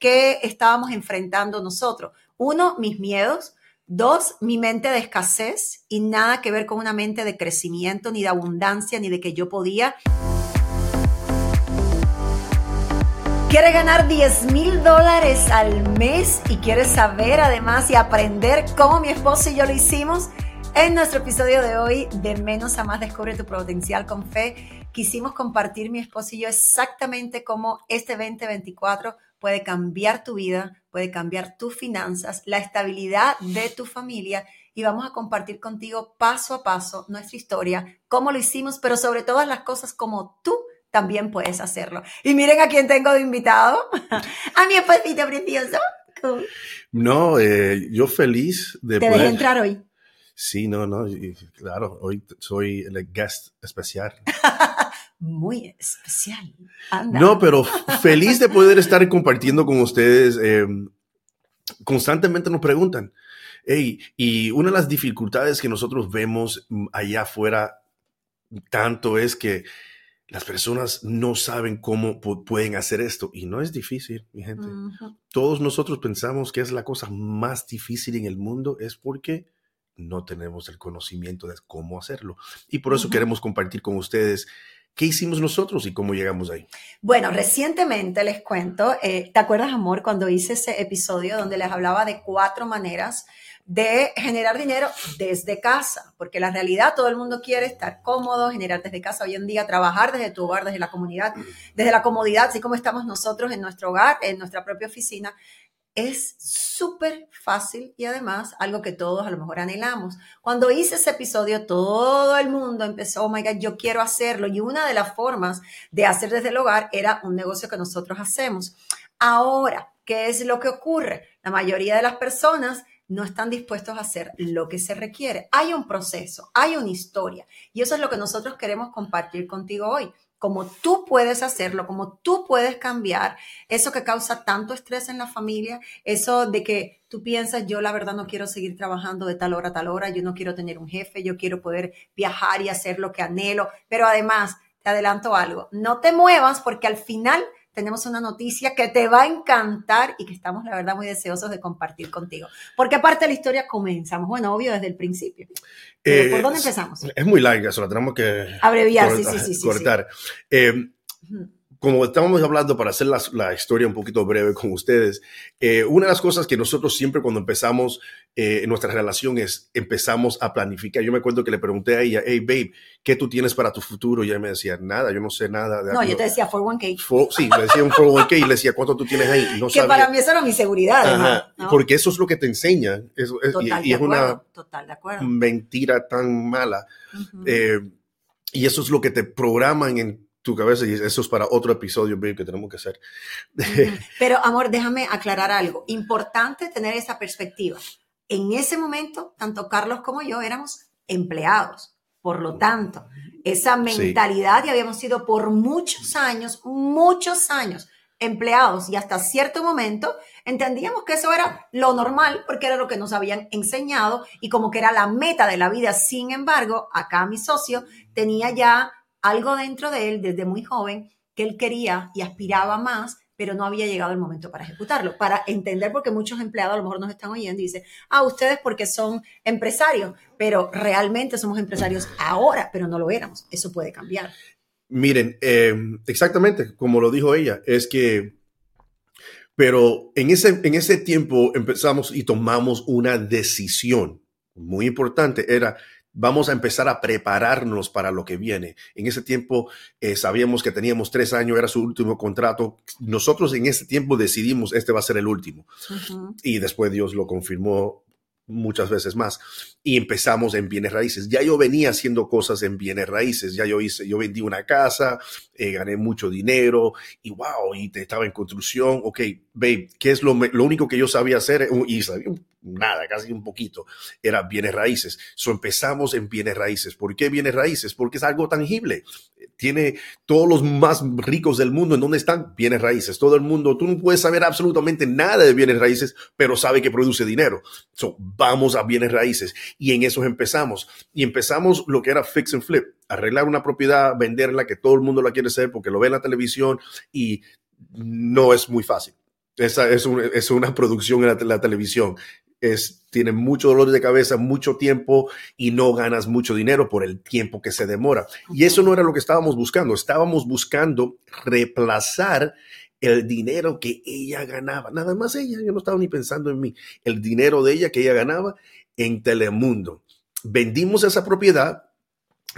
qué estábamos enfrentando nosotros. Uno, mis miedos. Dos, mi mente de escasez y nada que ver con una mente de crecimiento, ni de abundancia, ni de que yo podía. ¿Quieres ganar 10 mil dólares al mes y quieres saber además y aprender cómo mi esposo y yo lo hicimos? En nuestro episodio de hoy, de menos a más, descubre tu potencial con fe, quisimos compartir mi esposo y yo exactamente cómo este 2024 puede cambiar tu vida, puede cambiar tus finanzas, la estabilidad de tu familia y vamos a compartir contigo paso a paso nuestra historia, cómo lo hicimos, pero sobre todas las cosas como tú también puedes hacerlo. Y miren a quién tengo de invitado, a mi esposito precioso. No, eh, yo feliz de ¿Te poder... entrar hoy? Sí, no, no, claro, hoy soy el guest especial. Muy especial. No, pero feliz de poder estar compartiendo con ustedes. Eh, constantemente nos preguntan, hey, y una de las dificultades que nosotros vemos allá afuera tanto es que las personas no saben cómo pueden hacer esto y no es difícil, mi gente. Todos nosotros pensamos que es la cosa más difícil en el mundo, es porque no tenemos el conocimiento de cómo hacerlo. Y por eso queremos compartir con ustedes qué hicimos nosotros y cómo llegamos ahí. Bueno, recientemente les cuento, eh, ¿te acuerdas, amor, cuando hice ese episodio donde les hablaba de cuatro maneras de generar dinero desde casa, porque la realidad todo el mundo quiere estar cómodo, generar desde casa hoy en día, trabajar desde tu hogar, desde la comunidad, desde la comodidad, así como estamos nosotros en nuestro hogar, en nuestra propia oficina. Es súper fácil y además algo que todos a lo mejor anhelamos. Cuando hice ese episodio, todo el mundo empezó, oh my God, yo quiero hacerlo. Y una de las formas de hacer desde el hogar era un negocio que nosotros hacemos. Ahora, ¿qué es lo que ocurre? La mayoría de las personas no están dispuestos a hacer lo que se requiere. Hay un proceso, hay una historia y eso es lo que nosotros queremos compartir contigo hoy. Como tú puedes hacerlo, como tú puedes cambiar eso que causa tanto estrés en la familia, eso de que tú piensas, yo la verdad no quiero seguir trabajando de tal hora a tal hora, yo no quiero tener un jefe, yo quiero poder viajar y hacer lo que anhelo, pero además, te adelanto algo, no te muevas porque al final tenemos una noticia que te va a encantar y que estamos, la verdad, muy deseosos de compartir contigo. Porque aparte de la historia comenzamos, bueno, obvio, desde el principio. Eh, ¿Por dónde empezamos? Es muy larga, eso la tenemos que... Abreviar, sí, sí, sí. Cortar. Eh, como estábamos hablando, para hacer la, historia un poquito breve con ustedes, eh, una de las cosas que nosotros siempre cuando empezamos eh, nuestra relación es empezamos a planificar. Yo me acuerdo que le pregunté a ella, hey, babe, ¿qué tú tienes para tu futuro? Y ella me decía, nada, yo no sé nada. De no, yo te decía 401k. sí, le decía un 401k y le decía, ¿cuánto tú tienes ahí? no que para mí eso era mi seguridad. Porque eso es lo que te enseña. y, es una total, de acuerdo. mentira tan mala. Eh, y eso es lo que te programan en tu cabeza y eso es para otro episodio, babe, que tenemos que hacer. Pero, amor, déjame aclarar algo. Importante tener esa perspectiva. En ese momento, tanto Carlos como yo éramos empleados. Por lo tanto, esa mentalidad ya habíamos sido por muchos años, muchos años empleados y hasta cierto momento entendíamos que eso era lo normal porque era lo que nos habían enseñado y como que era la meta de la vida. Sin embargo, acá mi socio tenía ya algo dentro de él desde muy joven que él quería y aspiraba más, pero no había llegado el momento para ejecutarlo. Para entender, porque muchos empleados a lo mejor nos están oyendo y dicen, ah, ustedes porque son empresarios, pero realmente somos empresarios ahora, pero no lo éramos. Eso puede cambiar. Miren, eh, exactamente como lo dijo ella, es que, pero en ese, en ese tiempo empezamos y tomamos una decisión muy importante, era vamos a empezar a prepararnos para lo que viene. En ese tiempo eh, sabíamos que teníamos tres años, era su último contrato. Nosotros en ese tiempo decidimos, este va a ser el último. Y después Dios lo confirmó muchas veces más. Y empezamos en bienes raíces. Ya yo venía haciendo cosas en bienes raíces. Ya yo hice, yo vendí una casa, eh, gané mucho dinero y wow, y estaba en construcción. Ok, babe, ¿qué es lo, lo único que yo sabía hacer? Y sabía nada, casi un poquito, era bienes raíces. So empezamos en bienes raíces. ¿Por qué bienes raíces? Porque es algo tangible. Tiene todos los más ricos del mundo. ¿En dónde están? Bienes raíces. Todo el mundo, tú no puedes saber absolutamente nada de bienes raíces, pero sabe que produce dinero. So, vamos a bienes raíces. Y en eso empezamos. Y empezamos lo que era fix and flip. Arreglar una propiedad, venderla, que todo el mundo la quiere hacer porque lo ve en la televisión y no es muy fácil Esa es, es una producción en la, televisión. Es, tiene mucho dolor de cabeza, mucho tiempo y no ganas mucho dinero por el tiempo que se demora. Y eso no era lo que estábamos buscando. Estábamos buscando reemplazar el dinero que ella ganaba. Nada más ella, yo no estaba ni pensando en mí. El dinero de ella que ella ganaba en Telemundo. Vendimos esa propiedad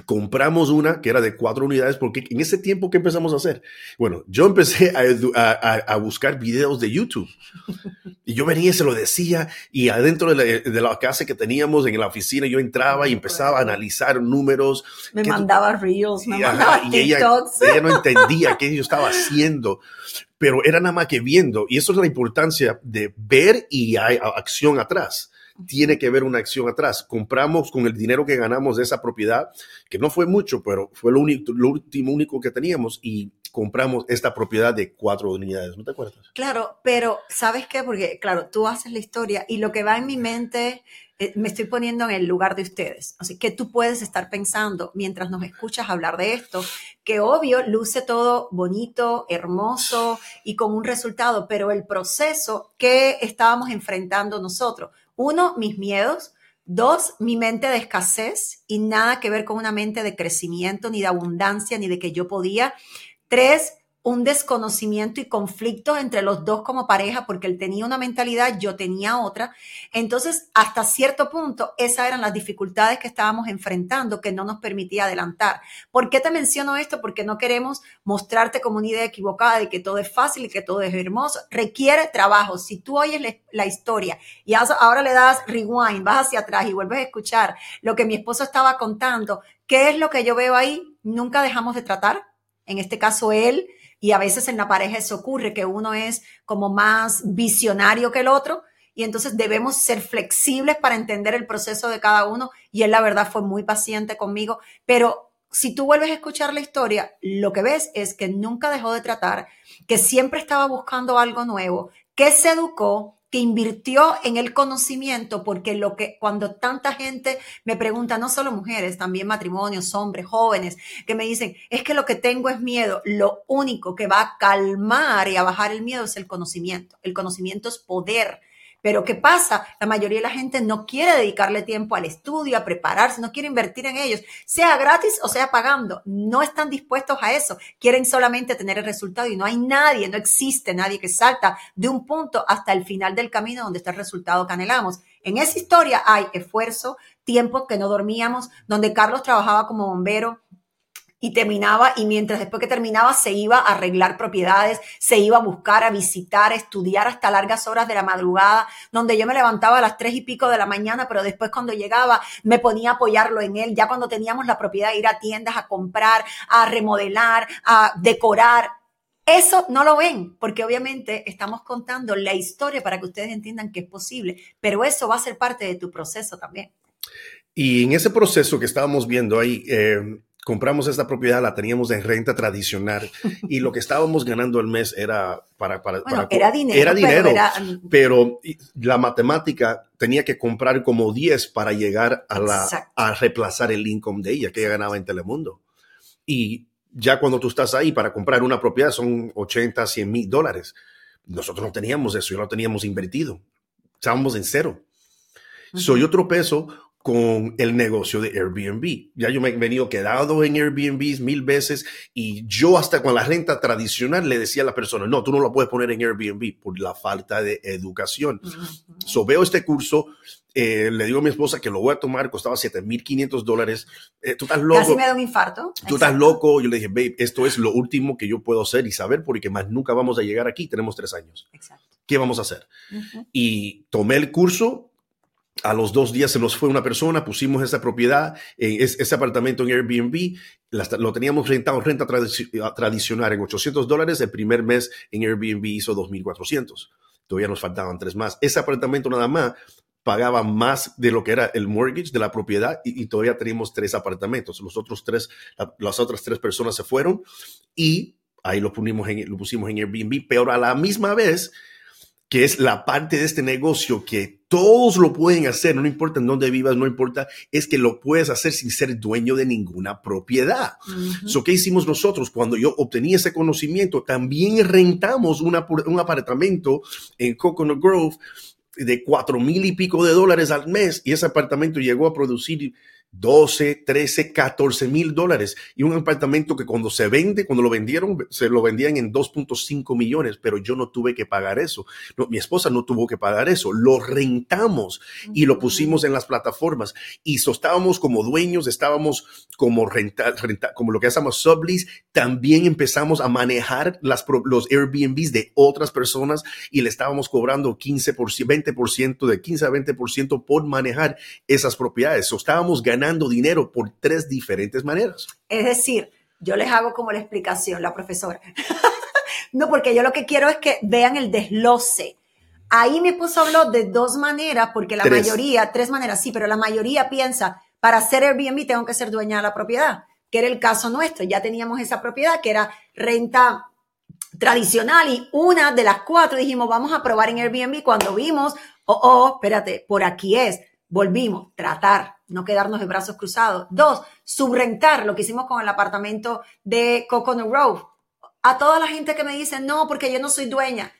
compramos una que era de cuatro unidades, porque en ese tiempo, ¿qué empezamos a hacer? Bueno, yo empecé a, buscar videos de YouTube. Y yo venía y se lo decía, y adentro de la, casa que teníamos en la oficina, yo entraba y empezaba a analizar números. Me mandaba reels, me mandaba y ella, ella no entendía qué yo estaba haciendo, pero era nada más que viendo. Y eso es la importancia de ver y hay acción atrás tiene que haber una acción atrás. Compramos con el dinero que ganamos de esa propiedad, que no fue mucho, pero fue lo, único, lo último único que teníamos y compramos esta propiedad de cuatro unidades, ¿no te acuerdas? Claro, pero ¿sabes qué? Porque, claro, tú haces la historia y lo que va en mi mente, eh, me estoy poniendo en el lugar de ustedes. Así que tú puedes estar pensando mientras nos escuchas hablar de esto, que obvio luce todo bonito, hermoso y con un resultado, pero el proceso que estábamos enfrentando nosotros, uno, mis miedos. Dos, mi mente de escasez y nada que ver con una mente de crecimiento, ni de abundancia, ni de que yo podía. Tres, un desconocimiento y conflictos entre los dos como pareja, porque él tenía una mentalidad, yo tenía otra. Entonces, hasta cierto punto, esas eran las dificultades que estábamos enfrentando que no nos permitía adelantar. ¿Por qué te menciono esto? Porque no queremos mostrarte como una idea equivocada de que todo es fácil y que todo es hermoso. Requiere trabajo. Si tú oyes la historia y ahora le das rewind, vas hacia atrás y vuelves a escuchar lo que mi esposo estaba contando, ¿qué es lo que yo veo ahí? Nunca dejamos de tratar. En este caso, él y a veces en la pareja eso ocurre, que uno es como más visionario que el otro. Y entonces debemos ser flexibles para entender el proceso de cada uno. Y él, la verdad, fue muy paciente conmigo. Pero si tú vuelves a escuchar la historia, lo que ves es que nunca dejó de tratar, que siempre estaba buscando algo nuevo, que se educó, que invirtió en el conocimiento, porque lo que cuando tanta gente me pregunta, no solo mujeres, también matrimonios, hombres, jóvenes, que me dicen, es que lo que tengo es miedo, lo único que va a calmar y a bajar el miedo es el conocimiento. El conocimiento es poder pero ¿qué pasa? La mayoría de la gente no quiere dedicarle tiempo al estudio, a prepararse, no quiere invertir en ellos, sea gratis o sea pagando. No están dispuestos a eso. Quieren solamente tener el resultado y no hay nadie, no existe nadie que salta de un punto hasta el final del camino donde está el resultado que anhelamos. En esa historia hay esfuerzo, tiempo que no dormíamos, donde Carlos trabajaba como bombero, y terminaba y mientras después que terminaba se iba a arreglar propiedades, se iba a buscar, a visitar, a estudiar hasta largas horas de la madrugada, donde yo me levantaba a las tres y pico de la mañana, pero después cuando llegaba me ponía a apoyarlo en él, ya cuando teníamos la propiedad, ir a tiendas a comprar, a remodelar, a decorar. Eso no lo ven, porque obviamente estamos contando la historia para que ustedes entiendan que es posible, pero eso va a ser parte de tu proceso también. Y en ese proceso que estábamos viendo ahí, eh, compramos esta propiedad, la teníamos en renta tradicional y lo que estábamos ganando al mes era para... para, era dinero. Era dinero, pero, la matemática tenía que comprar como 10 para llegar a, la, a reemplazar el income de ella que ella ganaba en Telemundo. Y ya cuando tú estás ahí para comprar una propiedad son 80, 100 mil dólares. Nosotros no teníamos eso, ya lo teníamos invertido. Estábamos en cero. Soy otro peso con el negocio de Airbnb. Ya yo me he venido quedado en Airbnb mil veces y yo hasta con la renta tradicional le decía a la persona, no, tú no lo puedes poner en Airbnb por la falta de educación. So veo este curso, eh, le digo a mi esposa que lo voy a tomar, costaba 7.500 dólares. Eh, tú estás loco. Casi me da un infarto. Tú estás loco. Yo le dije, babe, esto es lo último que yo puedo hacer y saber porque más nunca vamos a llegar aquí. Tenemos tres años. Exacto. ¿Qué vamos a hacer? Y tomé el curso, a los dos días se nos fue una persona, pusimos esa propiedad, ese apartamento en Airbnb, lo teníamos rentado, renta tradicional en 800 dólares, el primer mes en Airbnb hizo 2.400. Todavía nos faltaban tres más. Ese apartamento nada más pagaba más de lo que era el mortgage de la propiedad y, todavía teníamos tres apartamentos. Los otros tres, las otras tres personas se fueron y ahí lo, lo pusimos en Airbnb, pero a la misma vez que es la parte de este negocio que todos lo pueden hacer, no importa en dónde vivas, no importa, es que lo puedes hacer sin ser dueño de ninguna propiedad. Uh ¿Qué hicimos nosotros? Cuando yo obtenía ese conocimiento, también rentamos un apartamento en Coconut Grove de cuatro mil y pico de dólares al mes y ese apartamento llegó a producir 12, 13, 14 mil dólares. Y un apartamento que cuando se vende, cuando lo vendieron, se lo vendían en 2.5 millones, pero yo no tuve que pagar eso. No, mi esposa no tuvo que pagar eso. Lo rentamos y lo pusimos en las plataformas. Y so, estábamos como dueños, estábamos como renta, renta, como lo que hacemos sublease. También empezamos a manejar las, los Airbnbs de otras personas y le estábamos cobrando 15%, 20%, de 15 a 20% por manejar esas propiedades. So, estábamos ganando ganando dinero por tres diferentes maneras. Es decir, yo les hago como la explicación, la profesora. no, porque yo lo que quiero es que vean el desloce. Ahí mi esposo habló de dos maneras, porque la mayoría, tres maneras, sí, pero la mayoría piensa, para hacer Airbnb tengo que ser dueña de la propiedad, que era el caso nuestro. Ya teníamos esa propiedad que era renta tradicional y una de las cuatro dijimos, vamos a probar en Airbnb cuando vimos, oh, oh, espérate, por aquí es Volvimos, tratar, no quedarnos de brazos cruzados. Dos, subrentar, lo que hicimos con el apartamento de Coconut Grove. A toda la gente que me dice, no, porque yo no soy dueña,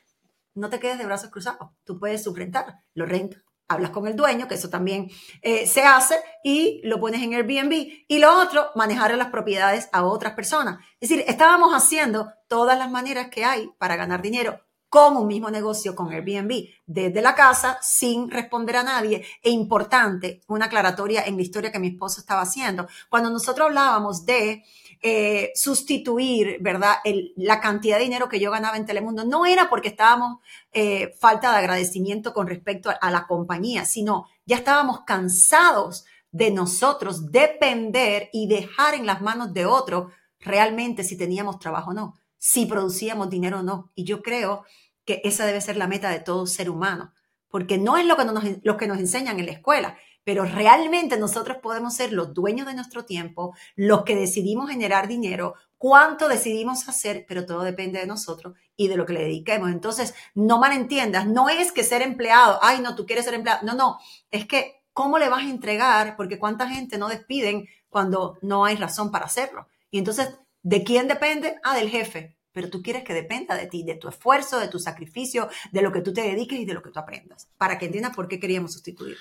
no te quedes de brazos cruzados. Tú puedes subrentar, lo rentas, hablas con el dueño, que eso también eh, se hace, y lo pones en Airbnb. Y lo otro, manejar las propiedades a otras personas. Es decir, estábamos haciendo todas las maneras que hay para ganar dinero con un mismo negocio con Airbnb desde la casa sin responder a nadie. E importante, una aclaratoria en la historia que mi esposo estaba haciendo. Cuando nosotros hablábamos de eh, sustituir, ¿verdad? la cantidad de dinero que yo ganaba en Telemundo, no era porque estábamos eh, falta de agradecimiento con respecto a, a la compañía, sino ya estábamos cansados de nosotros depender y dejar en las manos de otro realmente si teníamos trabajo o no, si producíamos dinero o no. Y yo creo que esa debe ser la meta de todo ser humano, porque no es lo que nos, lo que nos enseñan en la escuela, pero realmente nosotros podemos ser los dueños de nuestro tiempo, los que decidimos generar dinero, cuánto decidimos hacer, pero todo depende de nosotros y de lo que le dediquemos. Entonces, no malentiendas, no es que ser empleado, ay, no, tú quieres ser empleado, no, no, es que cómo le vas a entregar, porque cuánta gente no despiden cuando no hay razón para hacerlo. Y entonces, ¿de quién depende? Ah, del jefe pero tú quieres que dependa de ti, de tu esfuerzo, de tu sacrificio, de lo que tú te dediques y de lo que tú aprendas, para que entiendas por qué queríamos sustituirlo.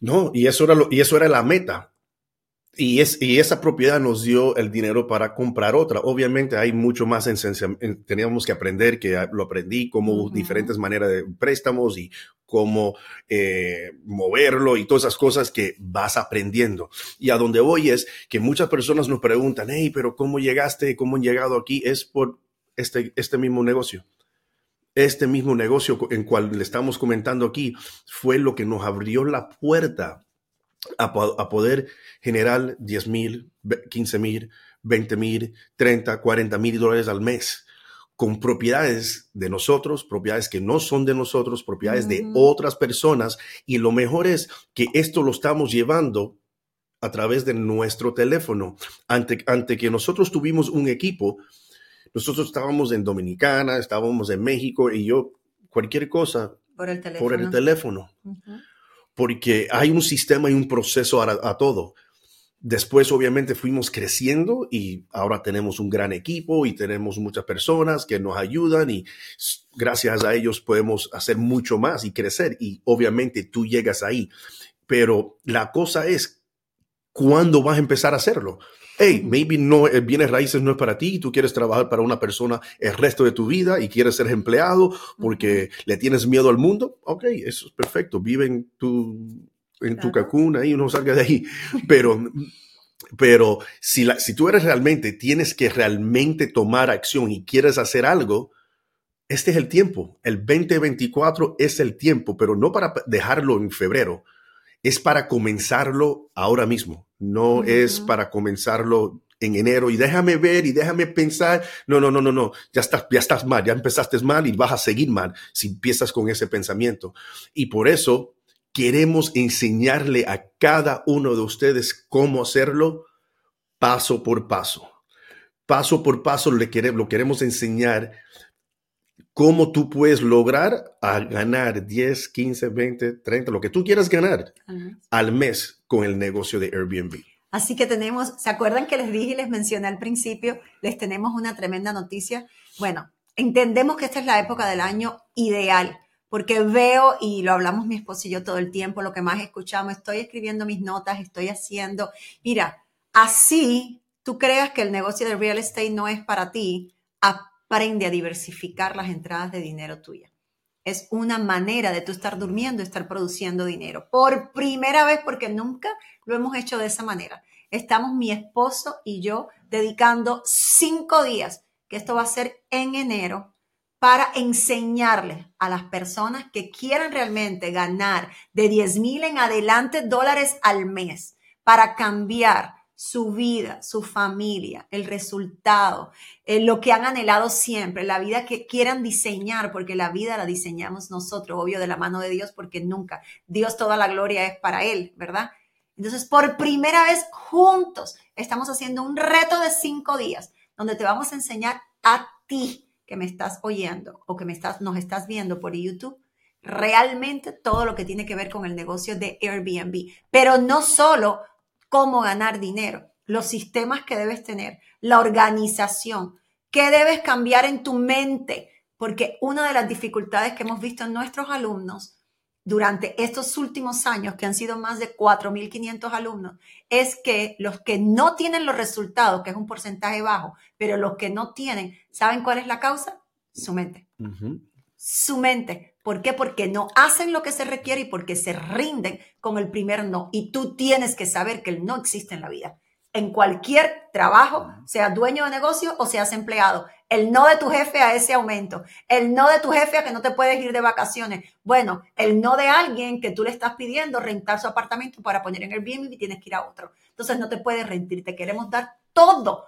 No, y eso era, lo, y eso era la meta. Y, es, y esa propiedad nos dio el dinero para comprar otra. Obviamente hay mucho más en, teníamos que aprender, que lo aprendí, como diferentes maneras de préstamos y cómo eh, moverlo y todas esas cosas que vas aprendiendo. Y a donde voy es que muchas personas nos preguntan, hey, pero ¿cómo llegaste? ¿Cómo han llegado aquí? Es por este, este mismo negocio. Este mismo negocio en cual le estamos comentando aquí fue lo que nos abrió la puerta a, poder generar 10 mil, 15 mil, 20 mil, 30, 40 mil dólares al mes con propiedades de nosotros, propiedades que no son de nosotros, propiedades de otras personas. Y lo mejor es que esto lo estamos llevando a través de nuestro teléfono. Ante, ante que nosotros tuvimos un equipo nosotros estábamos en Dominicana, estábamos en México y yo, cualquier cosa por el teléfono. Por el teléfono. Porque hay un sistema y un proceso a, todo. Después, obviamente, fuimos creciendo y ahora tenemos un gran equipo y tenemos muchas personas que nos ayudan y gracias a ellos podemos hacer mucho más y crecer. Y obviamente tú llegas ahí. Pero la cosa es, ¿cuándo vas a empezar a hacerlo? Hey, maybe no, el bienes raíces no es para ti, tú quieres trabajar para una persona el resto de tu vida y quieres ser empleado porque le tienes miedo al mundo, ok, eso es perfecto, vive en tu, en tu cacuna ahí, no salga de ahí, pero... Pero si, la, si tú eres realmente, tienes que realmente tomar acción y quieres hacer algo, este es el tiempo. El 2024 es el tiempo, pero no para dejarlo en febrero, es para comenzarlo ahora mismo, no es para comenzarlo en enero y déjame ver y déjame pensar. No, no, no, no, no, ya estás, ya estás mal, ya empezaste mal y vas a seguir mal si empiezas con ese pensamiento. Y por eso queremos enseñarle a cada uno de ustedes cómo hacerlo paso por paso. Paso por paso le queremos, lo queremos enseñar cómo tú puedes lograr a ganar 10, 15, 20, 30, lo que tú quieras ganar al mes con el negocio de Airbnb. Así que tenemos, ¿se acuerdan que les dije y les mencioné al principio? Les tenemos una tremenda noticia. Bueno, entendemos que esta es la época del año ideal, porque veo, y lo hablamos mi esposo y yo todo el tiempo, lo que más escuchamos, estoy escribiendo mis notas, estoy haciendo, mira, así tú creas que el negocio de real estate no es para ti, aprende a diversificar las entradas de dinero tuya. Es una manera de tú estar durmiendo, estar produciendo dinero. Por primera vez, porque nunca lo hemos hecho de esa manera. Estamos mi esposo y yo dedicando cinco días, que esto va a ser en enero, para enseñarle a las personas que quieran realmente ganar de 10 mil en adelante dólares al mes para cambiar su vida, su familia, el resultado, eh, lo que han anhelado siempre, la vida que quieran diseñar, porque la vida la diseñamos nosotros, obvio, de la mano de Dios, porque nunca, Dios toda la gloria es para Él, ¿verdad? Entonces, por primera vez juntos, estamos haciendo un reto de cinco días, donde te vamos a enseñar a ti que me estás oyendo o que me estás, nos estás viendo por YouTube, realmente todo lo que tiene que ver con el negocio de Airbnb. Pero no solo cómo ganar dinero, los sistemas que debes tener, la organización, qué debes cambiar en tu mente, porque una de las dificultades que hemos visto en nuestros alumnos durante estos últimos años, que han sido más de 4.500 alumnos, es que los que no tienen los resultados, que es un porcentaje bajo, pero los que no tienen, ¿saben cuál es la causa? Su mente. Su mente. ¿Por qué? Porque no hacen lo que se requiere y porque se rinden con el primer no. Y tú tienes que saber que el no existe en la vida. En cualquier trabajo, sea dueño de negocio o seas empleado. El no de tu jefe a ese aumento. El no de tu jefe a que no te puedes ir de vacaciones. Bueno, el no de alguien que tú le estás pidiendo rentar su apartamento para poner en el bien y tienes que ir a otro. Entonces no te puedes rendir. Te queremos dar todo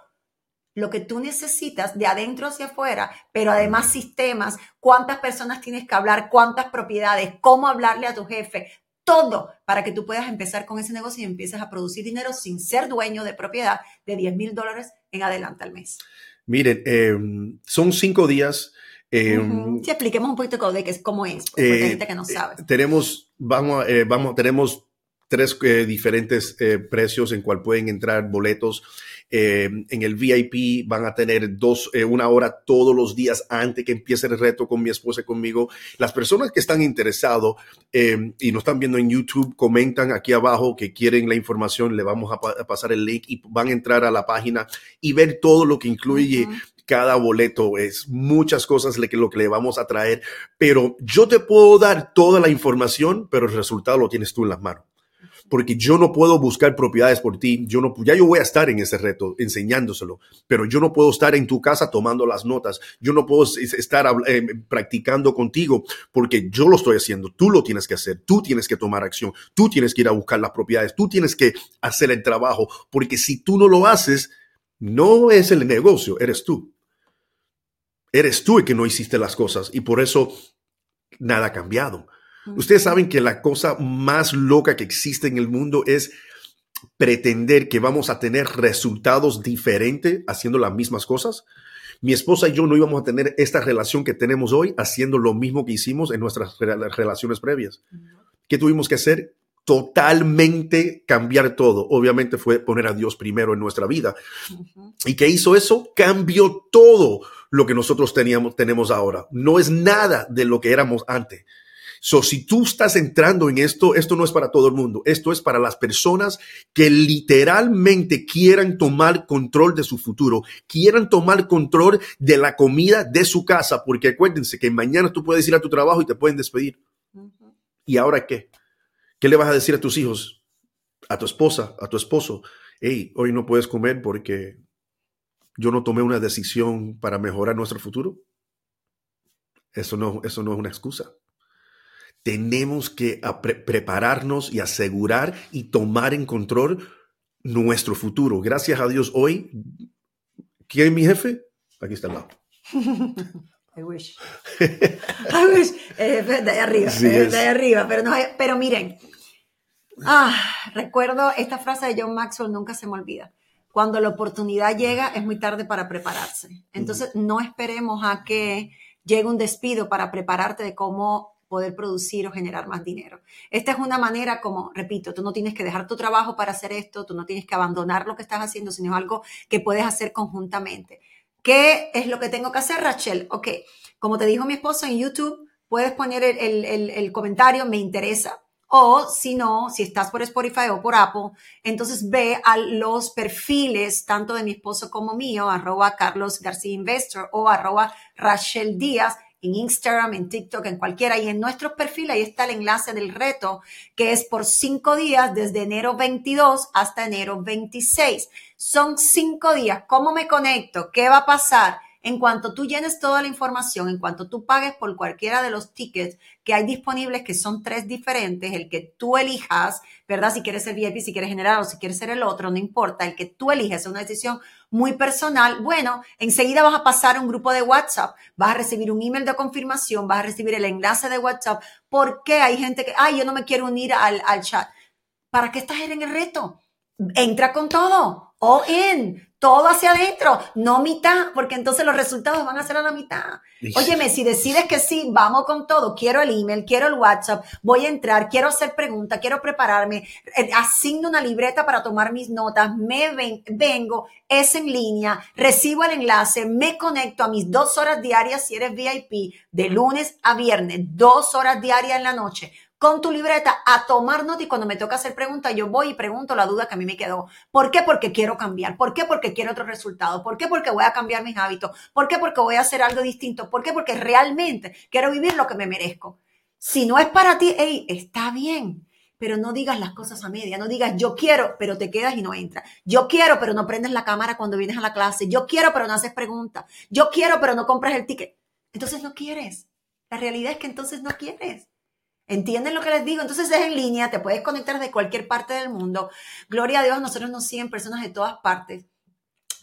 lo que tú necesitas de adentro hacia afuera, pero además sistemas, cuántas personas tienes que hablar, cuántas propiedades, cómo hablarle a tu jefe, todo para que tú puedas empezar con ese negocio y empieces a producir dinero sin ser dueño de propiedad de 10 mil dólares en adelante al mes. Miren, em, son cinco días. Eh, Sí, expliquemos un poquito de qué, cómo es, porque hay eh, gente que no sabe. Eh, tenemos, vamos, vamos, tenemos tres diferentes precios en cual pueden entrar boletos. Eh, en el VIP van a tener dos, eh, una hora todos los días antes que empiece el reto con mi esposa y conmigo. Las personas que están interesados eh, y nos están viendo en YouTube, comentan aquí abajo que quieren la información, le vamos a, pasar el link y van a entrar a la página y ver todo lo que incluye. cada boleto es muchas cosas lo que, lo que le vamos a traer, pero yo te puedo dar toda la información, pero el resultado lo tienes tú en las manos porque yo no puedo buscar propiedades por ti. Yo no, ya yo voy a estar en ese reto enseñándoselo, pero yo no puedo estar en tu casa tomando las notas. Yo no puedo estar eh, practicando contigo porque yo lo estoy haciendo. Tú lo tienes que hacer. Tú tienes que tomar acción. Tú tienes que ir a buscar las propiedades. Tú tienes que hacer el trabajo porque si tú no lo haces, no es el negocio, eres tú. Eres tú el que no hiciste las cosas y por eso nada ha cambiado. Ustedes saben que la cosa más loca que existe en el mundo es pretender que vamos a tener resultados diferentes haciendo las mismas cosas. Mi esposa y yo no íbamos a tener esta relación que tenemos hoy haciendo lo mismo que hicimos en nuestras relaciones previas. ¿Qué tuvimos que hacer? Totalmente cambiar todo. Obviamente fue poner a Dios primero en nuestra vida. ¿Y qué hizo eso? Cambió todo lo que nosotros teníamos, tenemos ahora. No es nada de lo que éramos antes. So, si tú estás entrando en esto, esto no es para todo el mundo, esto es para las personas que literalmente quieran tomar control de su futuro, quieran tomar control de la comida de su casa, porque acuérdense que mañana tú puedes ir a tu trabajo y te pueden despedir. ¿Y ahora qué? ¿Qué le vas a decir a tus hijos, a tu esposa, a tu esposo? Hey, hoy no puedes comer porque yo no tomé una decisión para mejorar nuestro futuro. Eso no, eso no es una excusa tenemos que prepararnos y asegurar y tomar en control nuestro futuro. Gracias a Dios hoy, ¿quién es mi jefe? Aquí está al lado. I wish. I wish. Eh, de ahí arriba, eh, de ahí arriba, pero, no, pero miren, ah, recuerdo esta frase de John Maxwell, nunca se me olvida. Cuando la oportunidad llega, es muy tarde para prepararse. Entonces, no esperemos a que llega un despido para prepararte de cómo poder producir o generar más dinero. Esta es una manera como, repito, tú no tienes que dejar tu trabajo para hacer esto, tú no tienes que abandonar lo que estás haciendo, sino algo que puedes hacer conjuntamente. ¿Qué es lo que tengo que hacer, Rachel? Ok, como te dijo mi esposo en YouTube, puedes poner el, comentario, me interesa. O si no, si estás por Spotify o por Apple, entonces ve a los perfiles tanto de mi esposo como mío, arroba Carlos García Investor o arroba Rachel Díaz en Instagram, en TikTok, en cualquiera. Y en nuestros perfiles ahí está el enlace del reto, que es por cinco días, desde enero 22 hasta enero 26. Son cinco días. ¿Cómo me conecto? ¿Qué va a pasar? En cuanto tú llenes toda la información, en cuanto tú pagues por cualquiera de los tickets que hay disponibles, que son tres diferentes, el que tú elijas, ¿verdad? Si quieres ser VIP, si quieres generar o si quieres ser el otro, no importa, el que tú eliges es una decisión muy personal. Bueno, enseguida vas a pasar a un grupo de WhatsApp, vas a recibir un email de confirmación, vas a recibir el enlace de WhatsApp. ¿Por qué hay gente que, ay, yo no me quiero unir al, al chat? ¿Para qué estás en el reto? Entra con todo, all in, todo hacia adentro, no mitad, porque entonces los resultados van a ser a la mitad. Óyeme, si decides que sí, vamos con todo, quiero el email, quiero el WhatsApp, voy a entrar, quiero hacer preguntas, quiero prepararme, eh, asigno una libreta para tomar mis notas, me vengo, es en línea, recibo el enlace, me conecto a mis dos horas diarias si eres VIP, de lunes a viernes, dos horas diarias en la noche con tu libreta a tomar nota y cuando me toca hacer preguntas, yo voy y pregunto la duda que a mí me quedó. ¿Por qué? Porque quiero cambiar. ¿Por qué? Porque quiero otro resultado. ¿Por qué? Porque voy a cambiar mis hábitos. ¿Por qué? Porque voy a hacer algo distinto. ¿Por qué? Porque realmente quiero vivir lo que me merezco. Si no es para ti, hey, está bien. Pero no digas las cosas a media, no digas yo quiero, pero te quedas y no entras. Yo quiero, pero no prendes la cámara cuando vienes a la clase. Yo quiero, pero no haces preguntas. Yo quiero, pero no compras el ticket. Entonces no quieres. La realidad es que entonces no quieres. ¿Entienden lo que les digo? Entonces es en línea, te puedes conectar de cualquier parte del mundo. Gloria a Dios, nosotros nos siguen personas de todas partes.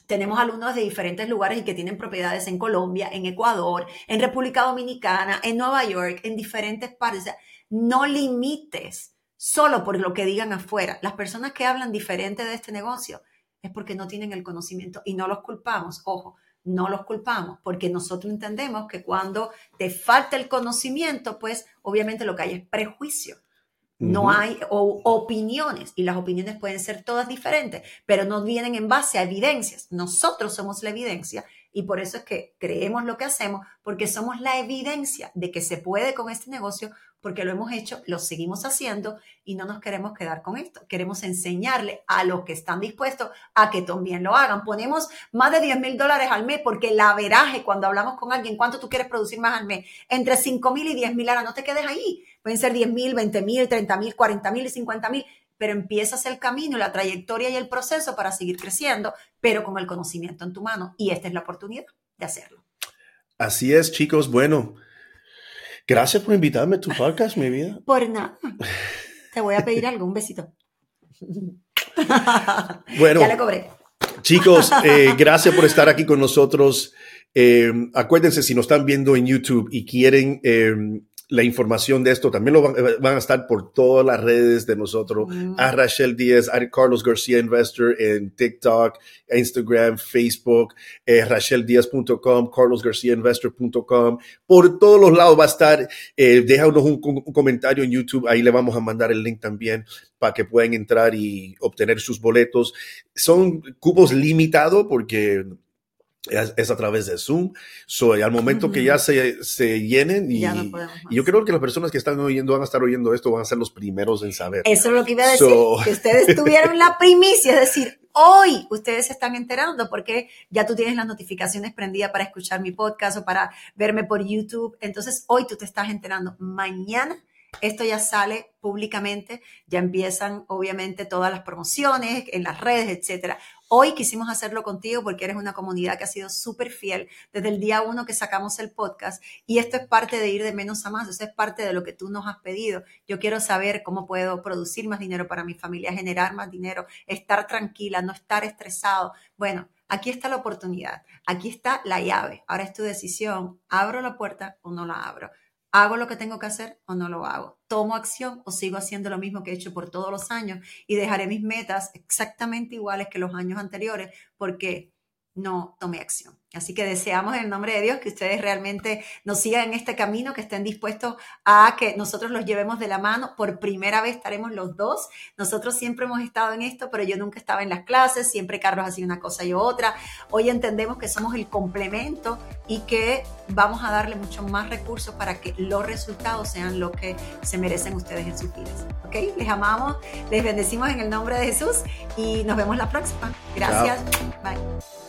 Tenemos alumnos de diferentes lugares y que tienen propiedades en Colombia, en Ecuador, en República Dominicana, en Nueva York, en diferentes partes. O sea, no limites solo por lo que digan afuera. Las personas que hablan diferente de este negocio es porque no tienen el conocimiento y no los culpamos. Ojo, no los culpamos, porque nosotros entendemos que cuando te falta el conocimiento, pues obviamente lo que hay es prejuicio. No hay opiniones y las opiniones pueden ser todas diferentes, pero no vienen en base a evidencias. Nosotros somos la evidencia y por eso es que creemos lo que hacemos, porque somos la evidencia de que se puede con este negocio porque lo hemos hecho, lo seguimos haciendo y no nos queremos quedar con esto. Queremos enseñarle a los que están dispuestos a que también lo hagan. Ponemos más de 10 mil dólares al mes porque la veraje, cuando hablamos con alguien, ¿cuánto tú quieres producir más al mes? Entre 5 mil y 10 mil, ahora no te quedes ahí. Pueden ser 10 mil, 20 mil, 30 mil, 40 mil y 50 mil pero empiezas el camino, la trayectoria y el proceso para seguir creciendo, pero con el conocimiento en tu mano. Y esta es la oportunidad de hacerlo. Así es, chicos. Bueno, Gracias por invitarme a tu podcast, mi vida. Por nada. Te voy a pedir algo, un besito. Bueno, ya le cobré. Chicos, eh, gracias por estar aquí con nosotros. Eh, acuérdense, si nos están viendo en YouTube y quieren eh, la información de esto también lo van, a estar por todas las redes de nosotros. Mm. A Rachel Díaz, a Carlos García Investor en TikTok, Instagram, Facebook, eh, racheldiaz.com, carlosgarciainvestor.com. Por todos los lados va a estar. Eh, déjanos un, un, comentario en YouTube. Ahí le vamos a mandar el link también para que puedan entrar y obtener sus boletos. Son cupos limitados porque es, a través de Zoom. So, al momento que ya se, se llenen, y, yo creo que las personas que están oyendo van a estar oyendo esto, van a ser los primeros en saber. Eso es lo que iba a decir, que ustedes tuvieron la primicia, es decir, hoy ustedes se están enterando porque ya tú tienes las notificaciones prendidas para escuchar mi podcast o para verme por YouTube. Entonces, hoy tú te estás enterando. Mañana esto ya sale públicamente, ya empiezan obviamente todas las promociones en las redes, etcétera. Hoy quisimos hacerlo contigo porque eres una comunidad que ha sido súper fiel desde el día uno que sacamos el podcast y esto es parte de ir de menos a más, eso es parte de lo que tú nos has pedido. Yo quiero saber cómo puedo producir más dinero para mi familia, generar más dinero, estar tranquila, no estar estresado. Bueno, aquí está la oportunidad, aquí está la llave. Ahora es tu decisión, ¿abro la puerta o no la abro? ¿Hago lo que tengo que hacer o no lo hago? ¿Tomo acción o sigo haciendo lo mismo que he hecho por todos los años y dejaré mis metas exactamente iguales que los años anteriores? Porque no tome acción. Así que deseamos en el nombre de Dios que ustedes realmente nos sigan en este camino, que estén dispuestos a que nosotros los llevemos de la mano. Por primera vez estaremos los dos. Nosotros siempre hemos estado en esto, pero yo nunca estaba en las clases, siempre Carlos hacía una cosa y otra. Hoy entendemos que somos el complemento y que vamos a darle mucho más recursos para que los resultados sean lo que se merecen ustedes en sus vidas. ¿Ok? Les amamos, les bendecimos en el nombre de Jesús y nos vemos la próxima. Gracias. Bye.